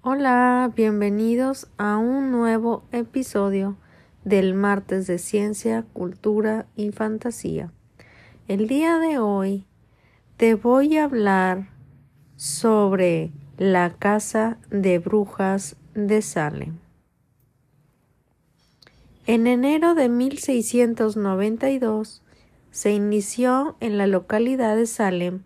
Hola, bienvenidos a un nuevo episodio del martes de ciencia, cultura y fantasía. El día de hoy te voy a hablar sobre la casa de brujas de Salem. En enero de 1692 se inició en la localidad de Salem,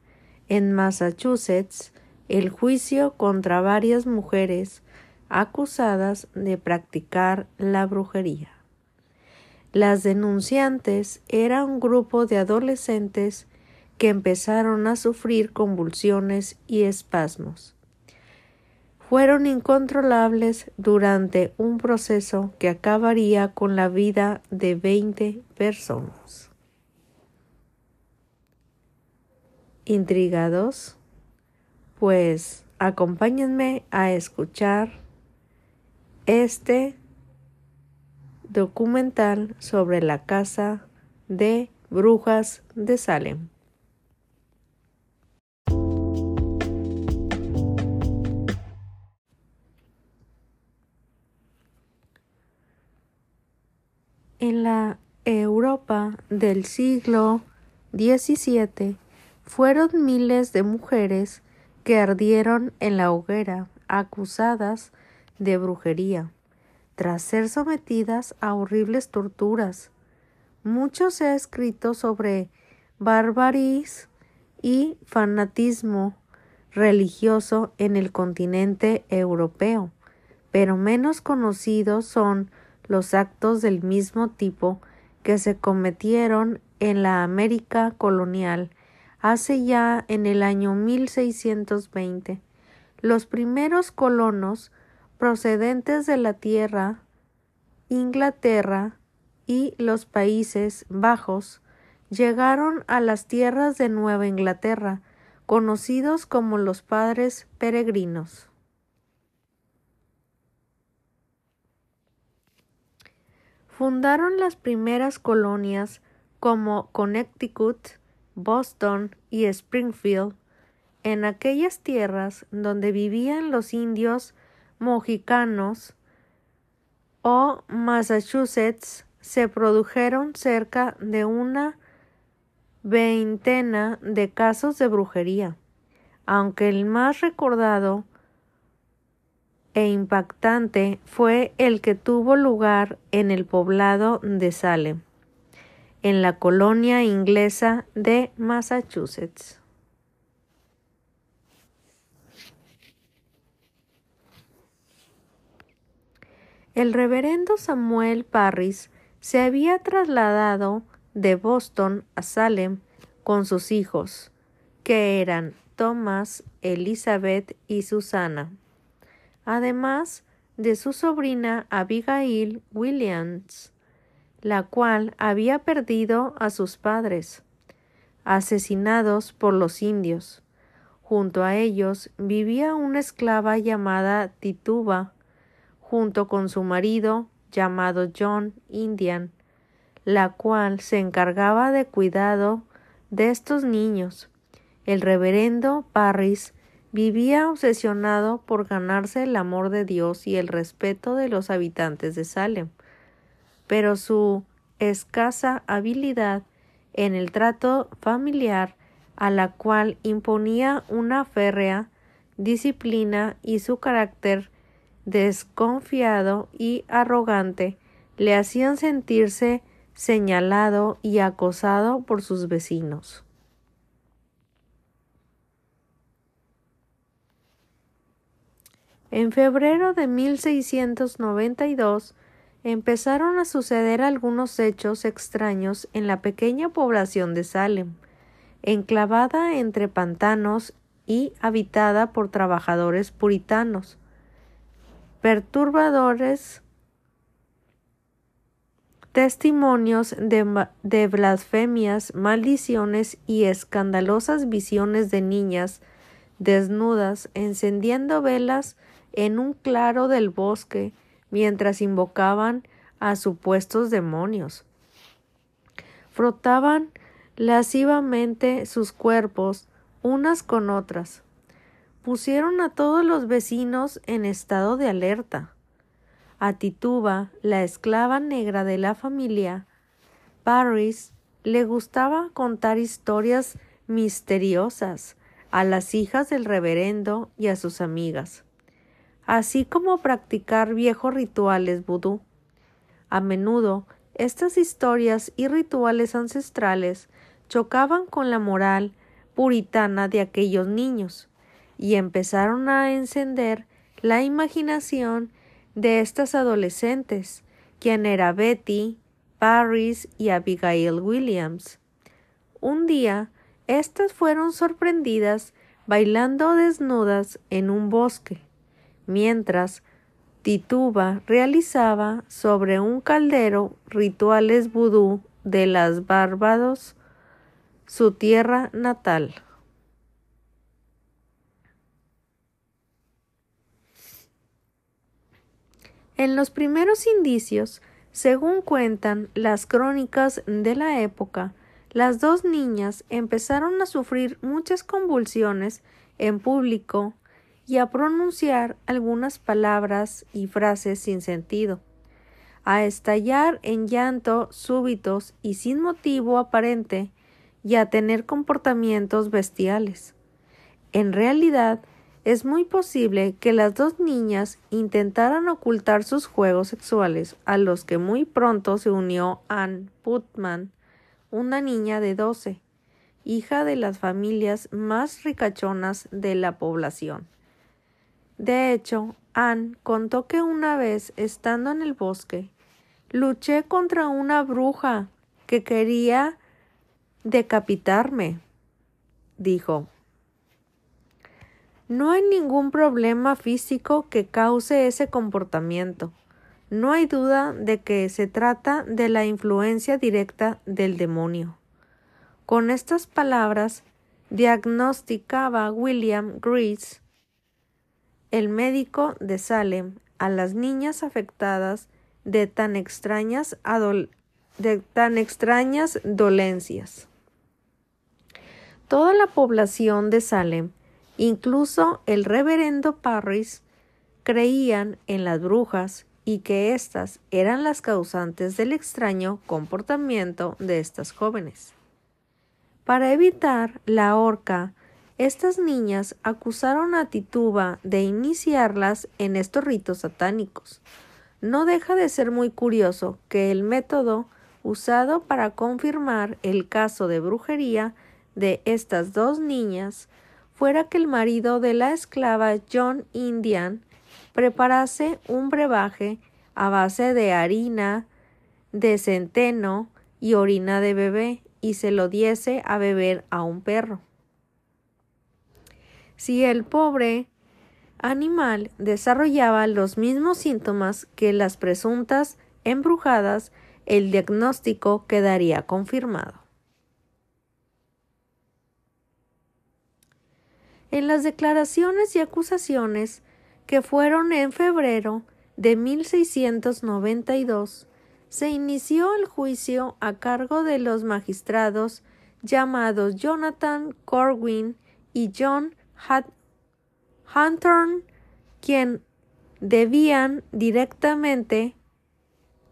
en Massachusetts, el juicio contra varias mujeres acusadas de practicar la brujería. Las denunciantes eran un grupo de adolescentes que empezaron a sufrir convulsiones y espasmos. Fueron incontrolables durante un proceso que acabaría con la vida de veinte personas. ¿Intrigados? Pues acompáñenme a escuchar este documental sobre la casa de brujas de Salem. En la Europa del siglo XVII fueron miles de mujeres que ardieron en la hoguera, acusadas de brujería, tras ser sometidas a horribles torturas. Mucho se ha escrito sobre barbaries y fanatismo religioso en el continente europeo, pero menos conocidos son los actos del mismo tipo que se cometieron en la América colonial hace ya en el año 1620, los primeros colonos procedentes de la tierra, Inglaterra y los Países Bajos llegaron a las tierras de Nueva Inglaterra, conocidos como los padres peregrinos. Fundaron las primeras colonias como Connecticut, Boston y Springfield, en aquellas tierras donde vivían los indios mojicanos o Massachusetts, se produjeron cerca de una veintena de casos de brujería, aunque el más recordado e impactante fue el que tuvo lugar en el poblado de Salem en la colonia inglesa de Massachusetts. El reverendo Samuel Parris se había trasladado de Boston a Salem con sus hijos, que eran Thomas, Elizabeth y Susana, además de su sobrina Abigail Williams, la cual había perdido a sus padres, asesinados por los indios. Junto a ellos vivía una esclava llamada Tituba, junto con su marido llamado John Indian, la cual se encargaba de cuidado de estos niños. El reverendo Parris vivía obsesionado por ganarse el amor de Dios y el respeto de los habitantes de Salem pero su escasa habilidad en el trato familiar a la cual imponía una férrea disciplina y su carácter desconfiado y arrogante le hacían sentirse señalado y acosado por sus vecinos. En febrero de 1692 empezaron a suceder algunos hechos extraños en la pequeña población de Salem, enclavada entre pantanos y habitada por trabajadores puritanos. Perturbadores testimonios de, de, blasfemias, maldiciones y escandalosas visiones de niñas desnudas encendiendo velas en un claro del bosque mientras invocaban a supuestos demonios. Frotaban lascivamente sus cuerpos unas con otras. Pusieron a todos los vecinos en estado de alerta. A Tituba, la esclava negra de la familia, Paris le gustaba contar historias misteriosas a las hijas del reverendo y a sus amigas, así como practicar viejos rituales vudú. A menudo estas historias y rituales ancestrales chocaban con la moral puritana de aquellos niños y empezaron a encender la imaginación de estas adolescentes, quien era Betty, Paris y Abigail Williams. Un día, estas fueron sorprendidas bailando desnudas en un bosque, mientras Tituba realizaba sobre un caldero rituales vudú de las Barbados, su tierra natal. En los primeros indicios, según cuentan las crónicas de la época, las dos niñas empezaron a sufrir muchas convulsiones en público y a pronunciar algunas palabras y frases sin sentido, a estallar en llanto súbitos y sin motivo aparente y a tener comportamientos bestiales. En realidad, es muy posible que las dos niñas intentaran ocultar sus juegos sexuales, a los que muy pronto se unió Anne Putman, una niña de doce, hija de las familias más ricachonas de la población. De hecho, Anne contó que una vez, estando en el bosque, luché contra una bruja que quería decapitarme. Dijo No hay ningún problema físico que cause ese comportamiento. No hay duda de que se trata de la influencia directa del demonio. Con estas palabras diagnosticaba William Grease el médico de Salem a las niñas afectadas de tan extrañas, dolencias. Toda la población de Salem, incluso el reverendo Parris, creían en las brujas y que éstas eran las causantes del extraño comportamiento de estas jóvenes. Para evitar la horca estas niñas acusaron a Tituba de iniciarlas en estos ritos satánicos. No deja de ser muy curioso que el método usado para confirmar el caso de brujería de estas dos niñas fuera que el marido de la esclava John Indian preparase un brebaje a base de harina de centeno y orina de bebé y se lo diese a beber a un perro. Si el pobre animal desarrollaba los mismos síntomas que las presuntas embrujadas, el diagnóstico quedaría confirmado. En las declaraciones y acusaciones que fueron en febrero de 1692, se inició el juicio a cargo de los magistrados llamados Jonathan Corwin y John Hunter, quien debían directamente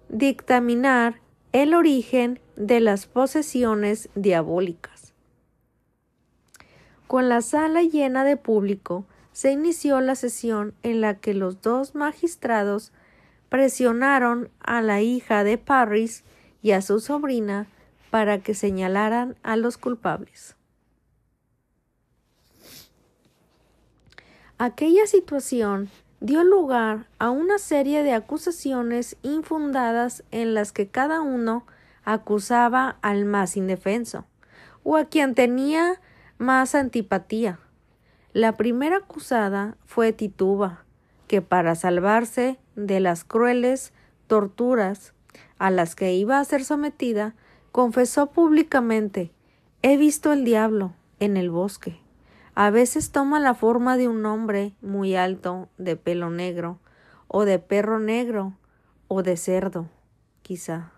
dictaminar el origen de las posesiones diabólicas. Con la sala llena de público, se inició la sesión en la que los dos magistrados presionaron a la hija de Parris y a su sobrina para que señalaran a los culpables. Aquella situación dio lugar a una serie de acusaciones infundadas en las que cada uno acusaba al más indefenso o a quien tenía más antipatía. La primera acusada fue Tituba, que para salvarse de las crueles torturas a las que iba a ser sometida, confesó públicamente He visto el diablo en el bosque. A veces toma la forma de un hombre muy alto, de pelo negro, o de perro negro, o de cerdo, quizá.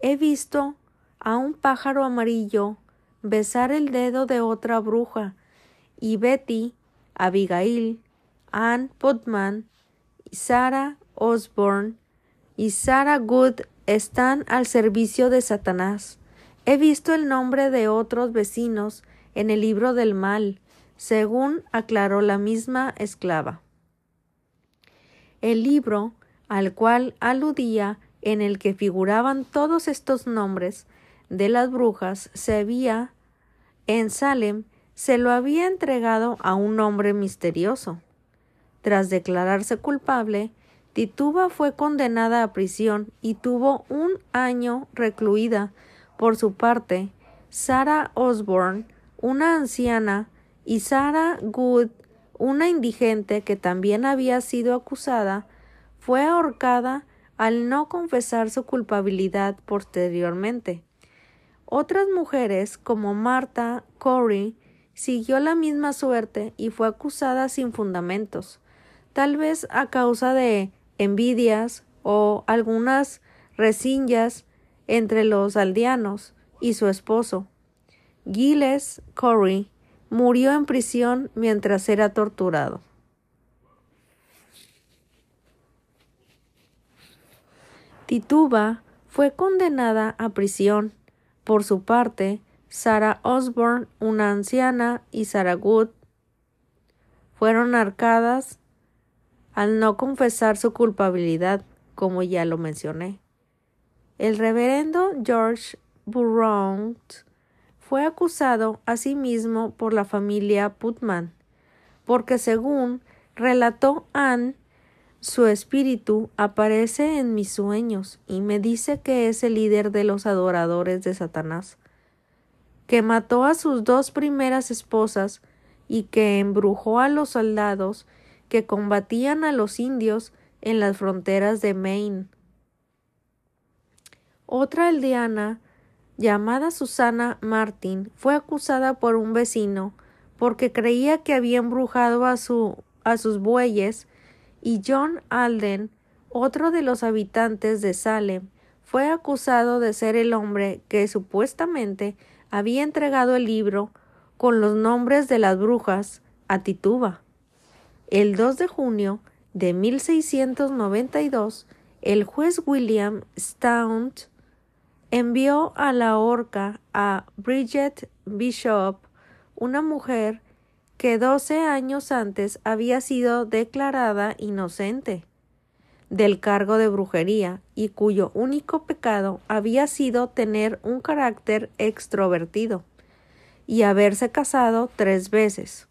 He visto a un pájaro amarillo besar el dedo de otra bruja, y Betty, Abigail, Ann Putman, Sarah Osborne y Sarah Good están al servicio de Satanás. He visto el nombre de otros vecinos en el libro del mal, según aclaró la misma esclava. El libro al cual aludía, en el que figuraban todos estos nombres de las brujas, se había en Salem se lo había entregado a un hombre misterioso. Tras declararse culpable, Tituba fue condenada a prisión y tuvo un año recluida. Por su parte, Sarah Osborne, una anciana, y Sarah Good, una indigente que también había sido acusada, fue ahorcada al no confesar su culpabilidad posteriormente. Otras mujeres, como Marta Corey, siguió la misma suerte y fue acusada sin fundamentos, tal vez a causa de envidias o algunas resinjas entre los aldeanos y su esposo. Giles Corey murió en prisión mientras era torturado. Tituba fue condenada a prisión. Por su parte, Sarah Osborne, una anciana, y Sarah Good fueron arcadas al no confesar su culpabilidad, como ya lo mencioné. El reverendo George Burroughs fue acusado asimismo por la familia Putman, porque según relató Anne, su espíritu aparece en mis sueños y me dice que es el líder de los adoradores de Satanás, que mató a sus dos primeras esposas y que embrujó a los soldados que combatían a los indios en las fronteras de Maine. Otra aldeana, llamada Susana Martin, fue acusada por un vecino porque creía que había embrujado a, su, a sus bueyes y John Alden, otro de los habitantes de Salem, fue acusado de ser el hombre que supuestamente había entregado el libro con los nombres de las brujas a Tituba. El 2 de junio de 1692, el juez William Stout envió a la horca a Bridget Bishop, una mujer que doce años antes había sido declarada inocente del cargo de brujería y cuyo único pecado había sido tener un carácter extrovertido y haberse casado tres veces.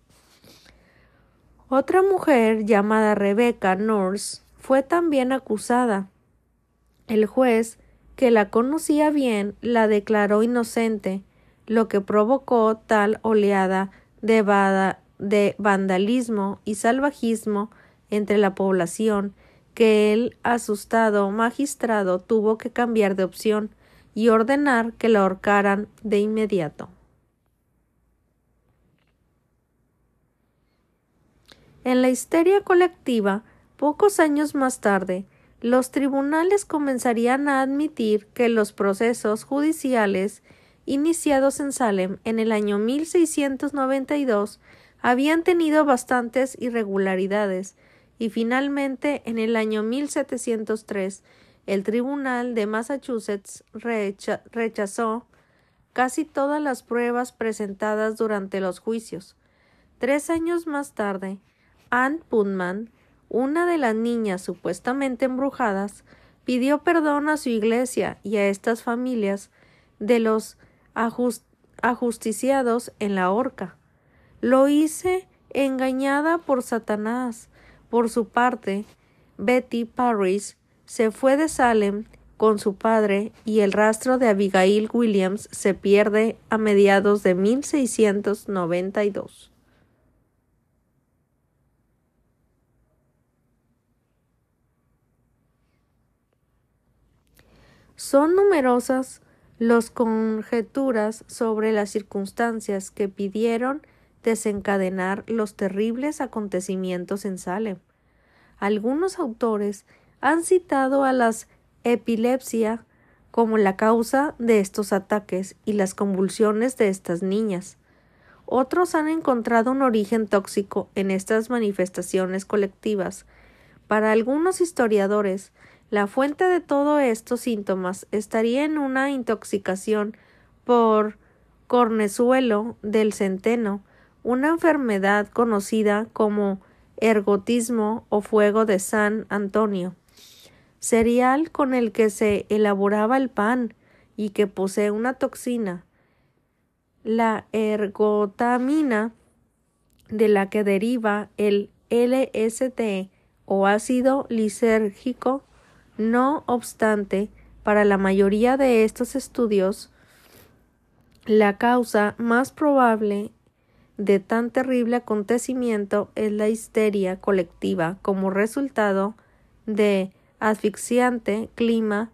Otra mujer llamada Rebecca Nurse fue también acusada. El juez, que la conocía bien, la declaró inocente, lo que provocó tal oleada de, de vandalismo y salvajismo entre la población que el asustado magistrado tuvo que cambiar de opción y ordenar que la ahorcaran de inmediato. En la histeria colectiva, pocos años más tarde, los tribunales comenzarían a admitir que los procesos judiciales iniciados en Salem en el año 1692 habían tenido bastantes irregularidades y finalmente en el año 1703 el Tribunal de Massachusetts rechazó casi todas las pruebas presentadas durante los juicios. Tres años más tarde, Anne Putman, una de las niñas supuestamente embrujadas, pidió perdón a su iglesia y a estas familias de los ajusticiados en la horca. Lo hice engañada por Satanás. Por su parte, Betty Parris se fue de Salem con su padre y el rastro de Abigail Williams se pierde a mediados de 1692. Son numerosas las conjeturas sobre las circunstancias que pidieron desencadenar los terribles acontecimientos en Salem. Algunos autores han citado a las epilepsia, como la causa de estos ataques y las convulsiones de estas niñas. Otros han encontrado un origen tóxico en estas manifestaciones colectivas. Para algunos historiadores, la fuente de todos estos síntomas estaría en una intoxicación por cornezuelo del centeno, una enfermedad conocida como ergotismo o fuego de San Antonio, cereal con el que se elaboraba el pan y que posee una toxina, la ergotamina, de la que deriva el LSD o ácido lisérgico. No obstante, para la mayoría de estos estudios, la causa más probable de tan terrible acontecimiento es la histeria colectiva como resultado de asfixiante clima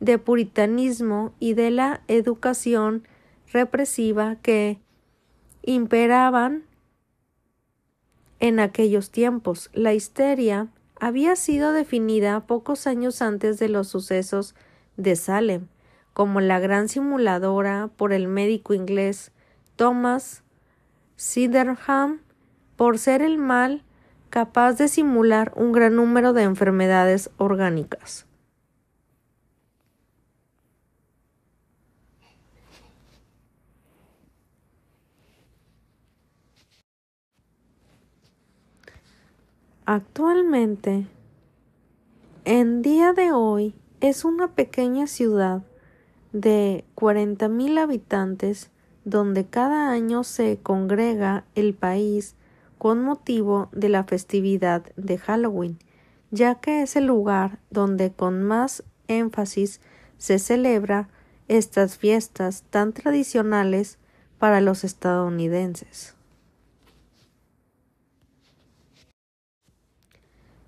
de puritanismo y de la educación represiva que imperaban en aquellos tiempos. La histeria había sido definida pocos años antes de los sucesos de Salem como la gran simuladora por el médico inglés Thomas Siderham por ser el mal capaz de simular un gran número de enfermedades orgánicas. Actualmente, en día de hoy, es una pequeña ciudad de 40.000 habitantes donde cada año se congrega el país con motivo de la festividad de Halloween, ya que es el lugar donde con más énfasis se celebra estas fiestas tan tradicionales para los estadounidenses.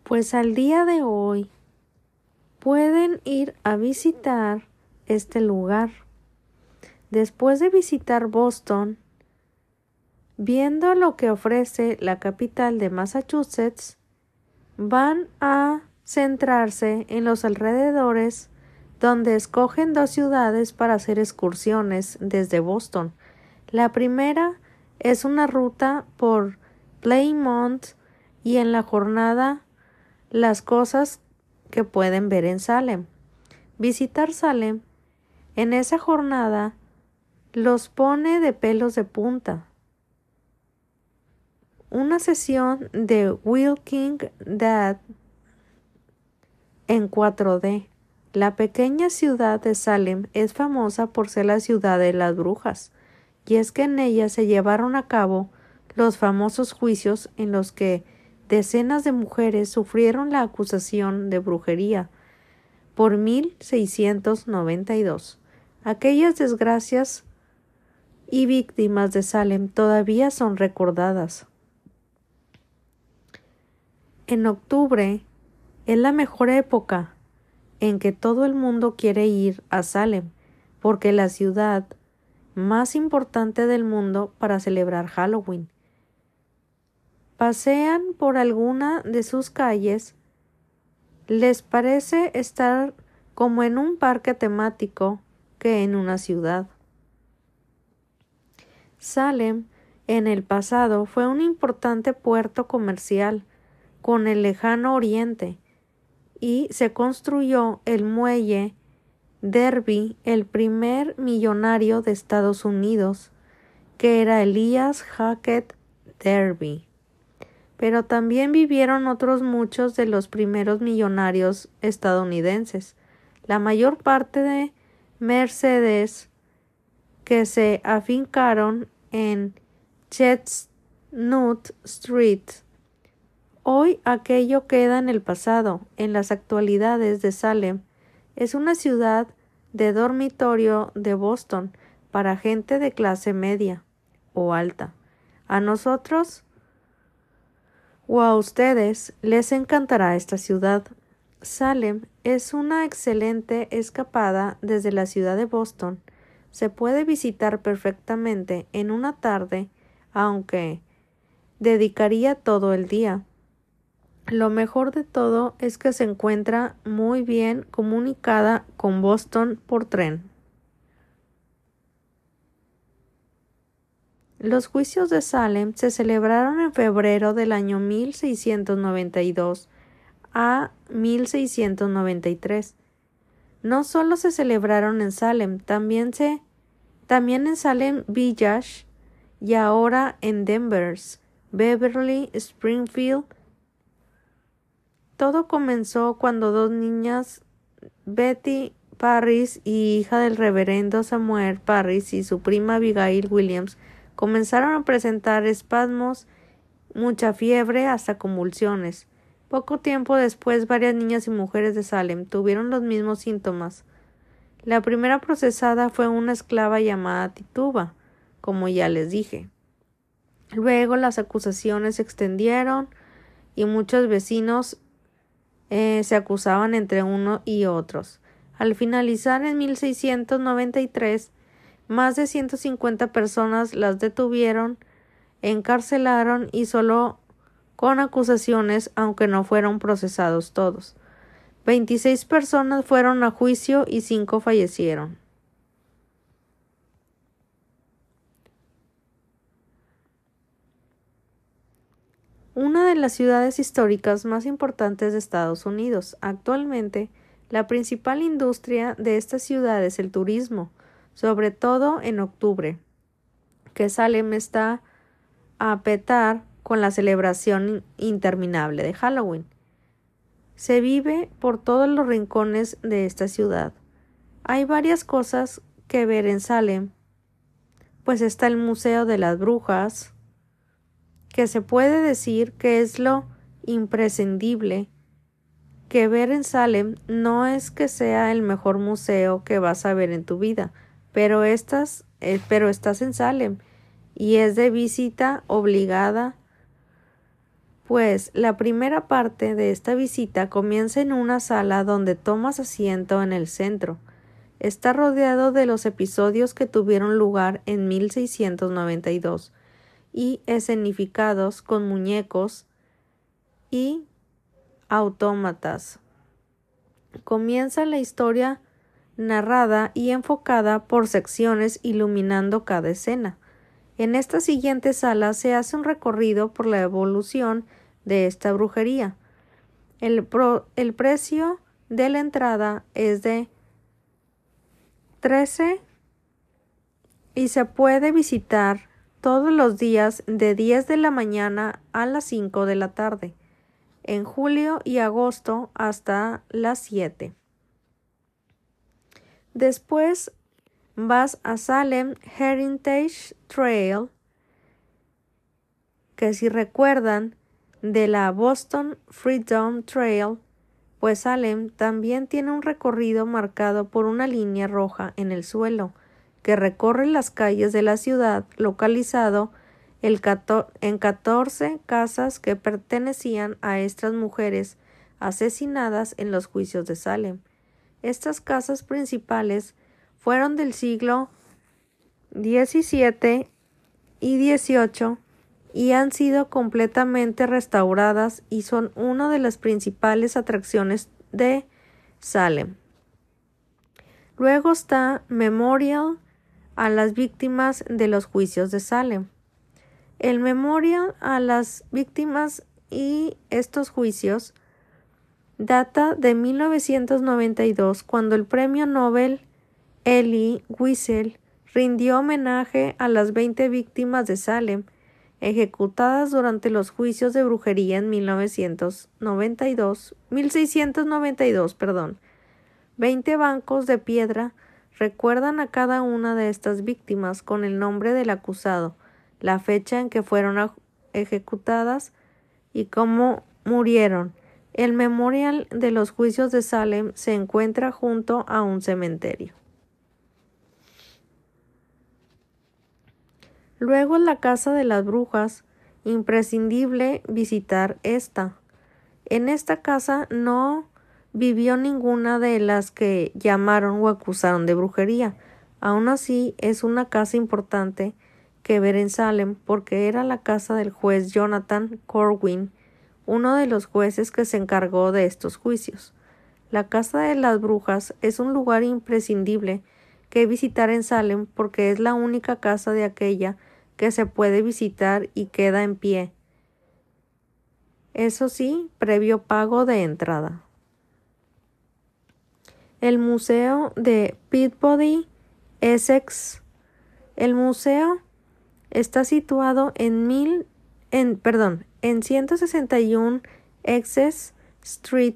Pues al día de hoy pueden ir a visitar este lugar. Después de visitar Boston, viendo lo que ofrece la capital de Massachusetts, van a centrarse en los alrededores donde escogen dos ciudades para hacer excursiones desde Boston. La primera es una ruta por Playmont y en la jornada las cosas que pueden ver en Salem. Visitar Salem en esa jornada los pone de pelos de punta. Una sesión de Wilking Dead en 4D. La pequeña ciudad de Salem es famosa por ser la ciudad de las brujas, y es que en ella se llevaron a cabo los famosos juicios en los que decenas de mujeres sufrieron la acusación de brujería por 1692. Aquellas desgracias y víctimas de Salem todavía son recordadas. En octubre es la mejor época en que todo el mundo quiere ir a Salem, porque la ciudad más importante del mundo para celebrar Halloween pasean por alguna de sus calles, les parece estar como en un parque temático que en una ciudad. Salem en el pasado fue un importante puerto comercial con el lejano oriente y se construyó el muelle Derby, el primer millonario de Estados Unidos, que era Elias Hackett Derby pero también vivieron otros muchos de los primeros millonarios estadounidenses. La mayor parte de Mercedes que se afincaron en Chestnut Street. Hoy aquello queda en el pasado. En las actualidades de Salem es una ciudad de dormitorio de Boston para gente de clase media o alta. A nosotros o a ustedes les encantará esta ciudad. Salem es una excelente escapada desde la ciudad de Boston. Se puede visitar perfectamente en una tarde, aunque dedicaría todo el día. Lo mejor de todo es que se encuentra muy bien comunicada con Boston por tren. Los juicios de Salem se celebraron en febrero del año 1692 a 1693. No solo se celebraron en Salem, también se también en Salem Village y ahora en Denvers, Beverly, Springfield. Todo comenzó cuando dos niñas, Betty Parris y hija del reverendo Samuel Parris y su prima Abigail Williams, comenzaron a presentar espasmos, mucha fiebre hasta convulsiones. Poco tiempo después varias niñas y mujeres de Salem tuvieron los mismos síntomas. La primera procesada fue una esclava llamada Tituba, como ya les dije. Luego las acusaciones se extendieron y muchos vecinos eh, se acusaban entre uno y otros. Al finalizar en 1693, más de 150 personas las detuvieron, encarcelaron y solo con acusaciones, aunque no fueron procesados todos. 26 personas fueron a juicio y cinco fallecieron. Una de las ciudades históricas más importantes de Estados Unidos. Actualmente, la principal industria de esta ciudad es el turismo, sobre todo en octubre, que Salem está a petar con la celebración interminable de Halloween. Se vive por todos los rincones de esta ciudad. Hay varias cosas que ver en Salem, pues está el Museo de las Brujas, que se puede decir que es lo imprescindible que ver en Salem no es que sea el mejor museo que vas a ver en tu vida, pero estás, eh, pero estás en Salem y es de visita obligada. Pues la primera parte de esta visita comienza en una sala donde tomas asiento en el centro. Está rodeado de los episodios que tuvieron lugar en 1692 y escenificados con muñecos y autómatas. Comienza la historia narrada y enfocada por secciones iluminando cada escena. En esta siguiente sala se hace un recorrido por la evolución de esta brujería. El, precio de la entrada es de 13 y se puede visitar todos los días de 10 de la mañana a las 5 de la tarde, en julio y agosto hasta las 7. Después vas a Salem Heritage Trail, que si recuerdan de la Boston Freedom Trail, pues Salem también tiene un recorrido marcado por una línea roja en el suelo que recorre las calles de la ciudad, localizado en 14 casas que pertenecían a estas mujeres asesinadas en los juicios de Salem. Estas casas principales fueron del siglo XVII y XVIII y han sido completamente restauradas y son una de las principales atracciones de Salem. Luego está Memorial a las víctimas de los juicios de Salem. El Memorial a las víctimas y estos juicios data de 1992 cuando el premio Nobel Elie Wiesel rindió homenaje a las 20 víctimas de Salem ejecutadas durante los juicios de brujería en 1992, 1692, perdón. Veinte bancos de piedra recuerdan a cada una de estas víctimas con el nombre del acusado, la fecha en que fueron ejecutadas y cómo murieron. El memorial de los juicios de Salem se encuentra junto a un cementerio. Luego la casa de las brujas, imprescindible visitar esta. En esta casa no vivió ninguna de las que llamaron o acusaron de brujería. Aún así, es una casa importante que ver en Salem porque era la casa del juez Jonathan Corwin, uno de los jueces que se encargó de estos juicios. La Casa de las Brujas es un lugar imprescindible que visitar en Salem porque es la única casa de aquella que se puede visitar y queda en pie. Eso sí, previo pago de entrada. El Museo de Peabody, Essex. El museo está situado en mil, en, perdón, en 161 Essex Street.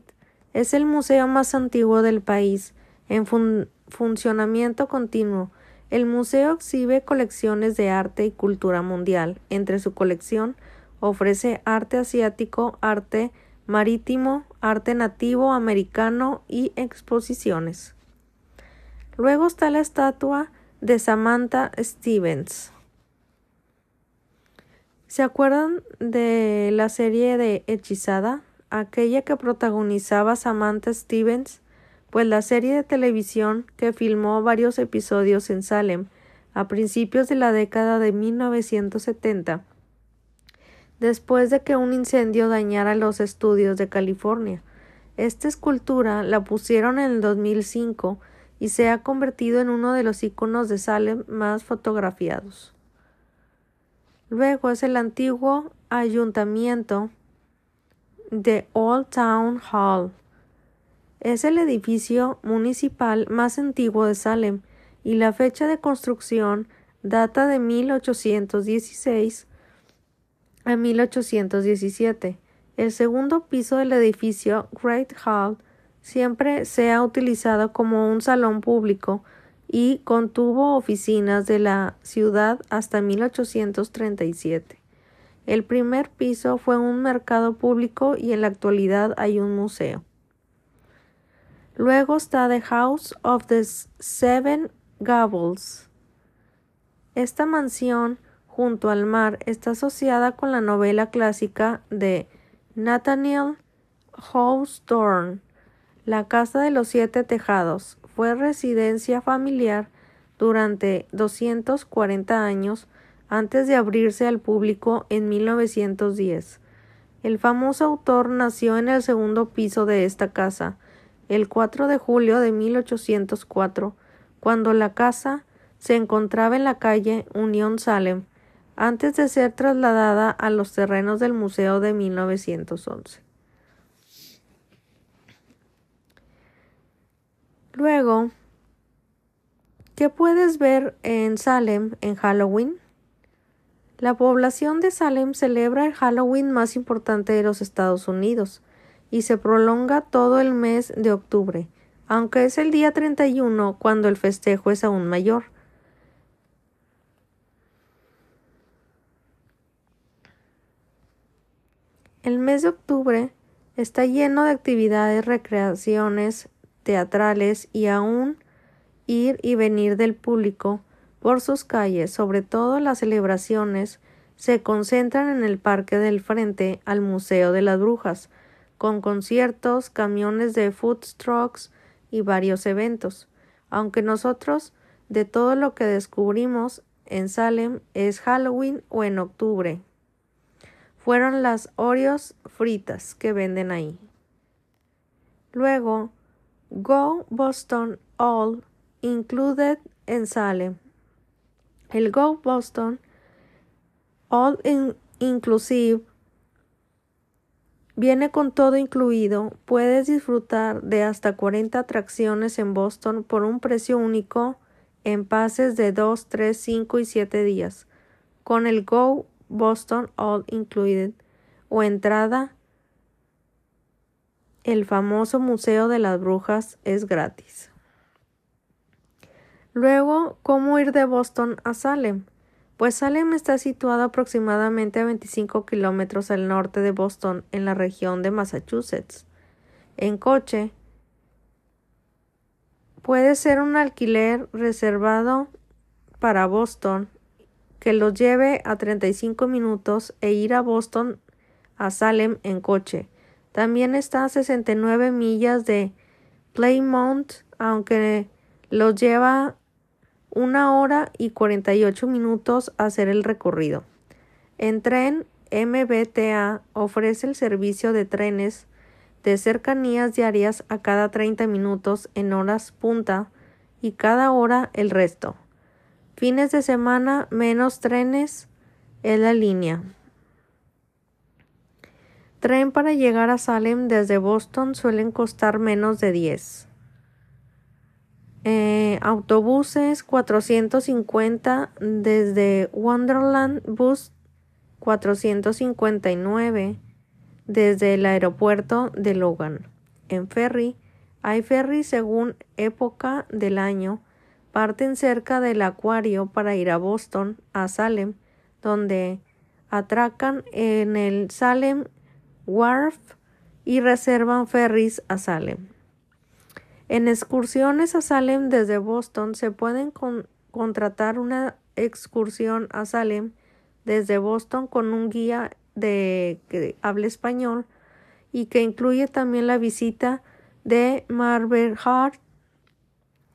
Es el museo más antiguo del país, en funcionamiento continuo. El museo exhibe colecciones de arte y cultura mundial. Entre su colección ofrece arte asiático, arte marítimo, arte nativo americano y exposiciones. Luego está la estatua de Samantha Stevens. ¿Se acuerdan de la serie de Hechizada? Aquella que protagonizaba Samantha Stevens, pues la serie de televisión que filmó varios episodios en Salem a principios de la década de 1970, después de que un incendio dañara los estudios de California. Esta escultura la pusieron en el 2005 y se ha convertido en uno de los iconos de Salem más fotografiados. Luego es el antiguo ayuntamiento de Old Town Hall. Es el edificio municipal más antiguo de Salem y la fecha de construcción data de 1816 a 1817. El segundo piso del edificio Great Hall siempre se ha utilizado como un salón público y contuvo oficinas de la ciudad hasta 1837. El primer piso fue un mercado público y en la actualidad hay un museo. Luego está The House of the Seven Gables. Esta mansión junto al mar está asociada con la novela clásica de Nathaniel Hawthorne, La Casa de los Siete Tejados, fue residencia familiar durante 240 años antes de abrirse al público en 1910. El famoso autor nació en el segundo piso de esta casa, el 4 de julio de 1804, cuando la casa se encontraba en la calle Unión Salem, antes de ser trasladada a los terrenos del museo de 1911. Luego, ¿qué puedes ver en Salem en Halloween? La población de Salem celebra el Halloween más importante de los Estados Unidos y se prolonga todo el mes de octubre, aunque es el día 31 cuando el festejo es aún mayor. El mes de octubre está lleno de actividades, recreaciones, teatrales y aún ir y venir del público por sus calles, sobre todo las celebraciones, se concentran en el parque del frente al Museo de las Brujas, con conciertos, camiones de food trucks y varios eventos. Aunque nosotros, de todo lo que descubrimos en Salem, es Halloween o en octubre. Fueron las Oreos fritas que venden ahí. Luego, Go Boston All Included en Salem. El Go Boston All Inclusive viene con todo incluido. Puedes disfrutar de hasta 40 atracciones en Boston por un precio único en pases de 2, 3, 5 y 7 días. Con el Go Boston All Included o entrada el famoso Museo de las Brujas es gratis. Luego, ¿cómo ir de Boston a Salem? Pues Salem está situado aproximadamente a 25 kilómetros al norte de Boston, en la región de Massachusetts. En coche, puede ser un alquiler reservado para Boston que los lleve a 35 minutos e ir a Boston a Salem en coche. También está a 69 millas de Plymouth, aunque los lleva una hora y 48 minutos hacer el recorrido. En tren MBTA ofrece el servicio de trenes de cercanías diarias a cada 30 minutos en horas punta y cada hora el resto. Fines de semana menos trenes en la línea. Tren para llegar a Salem desde Boston suelen costar menos de 10. Eh, autobuses 450 desde Wonderland Bus 459 desde el aeropuerto de Logan. En ferry hay ferry según época del año. Parten cerca del acuario para ir a Boston, a Salem, donde atracan en el Salem Wharf y reservan ferries a Salem. En excursiones a Salem desde Boston se pueden contratar una excursión a Salem desde Boston con un guía que hable español y que incluye también la visita de Heart,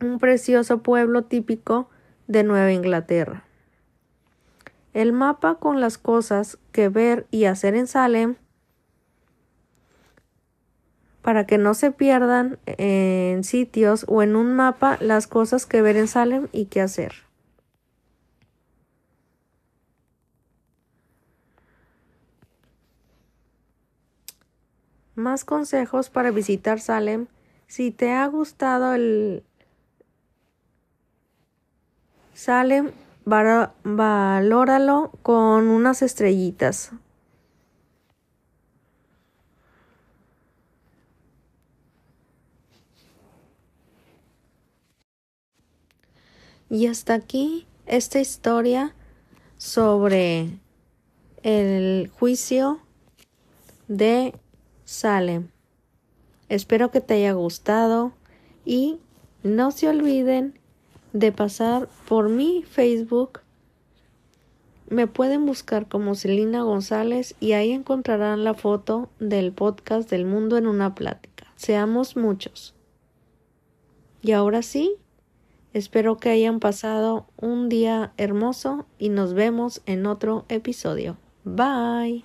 un precioso pueblo típico de Nueva Inglaterra. El mapa con las cosas que ver y hacer en Salem para que no se pierdan en sitios o en un mapa las cosas que ver en Salem y qué hacer. Más consejos para visitar Salem. Si te ha gustado el Salem, valóralo con unas estrellitas. Y hasta aquí esta historia sobre el juicio de Salem. Espero que te haya gustado y no se olviden de pasar por mi Facebook. Me pueden buscar como Celina González y ahí encontrarán la foto del podcast del mundo en una plática. Seamos muchos. Y ahora sí, Espero que hayan pasado un día hermoso y nos vemos en otro episodio. Bye.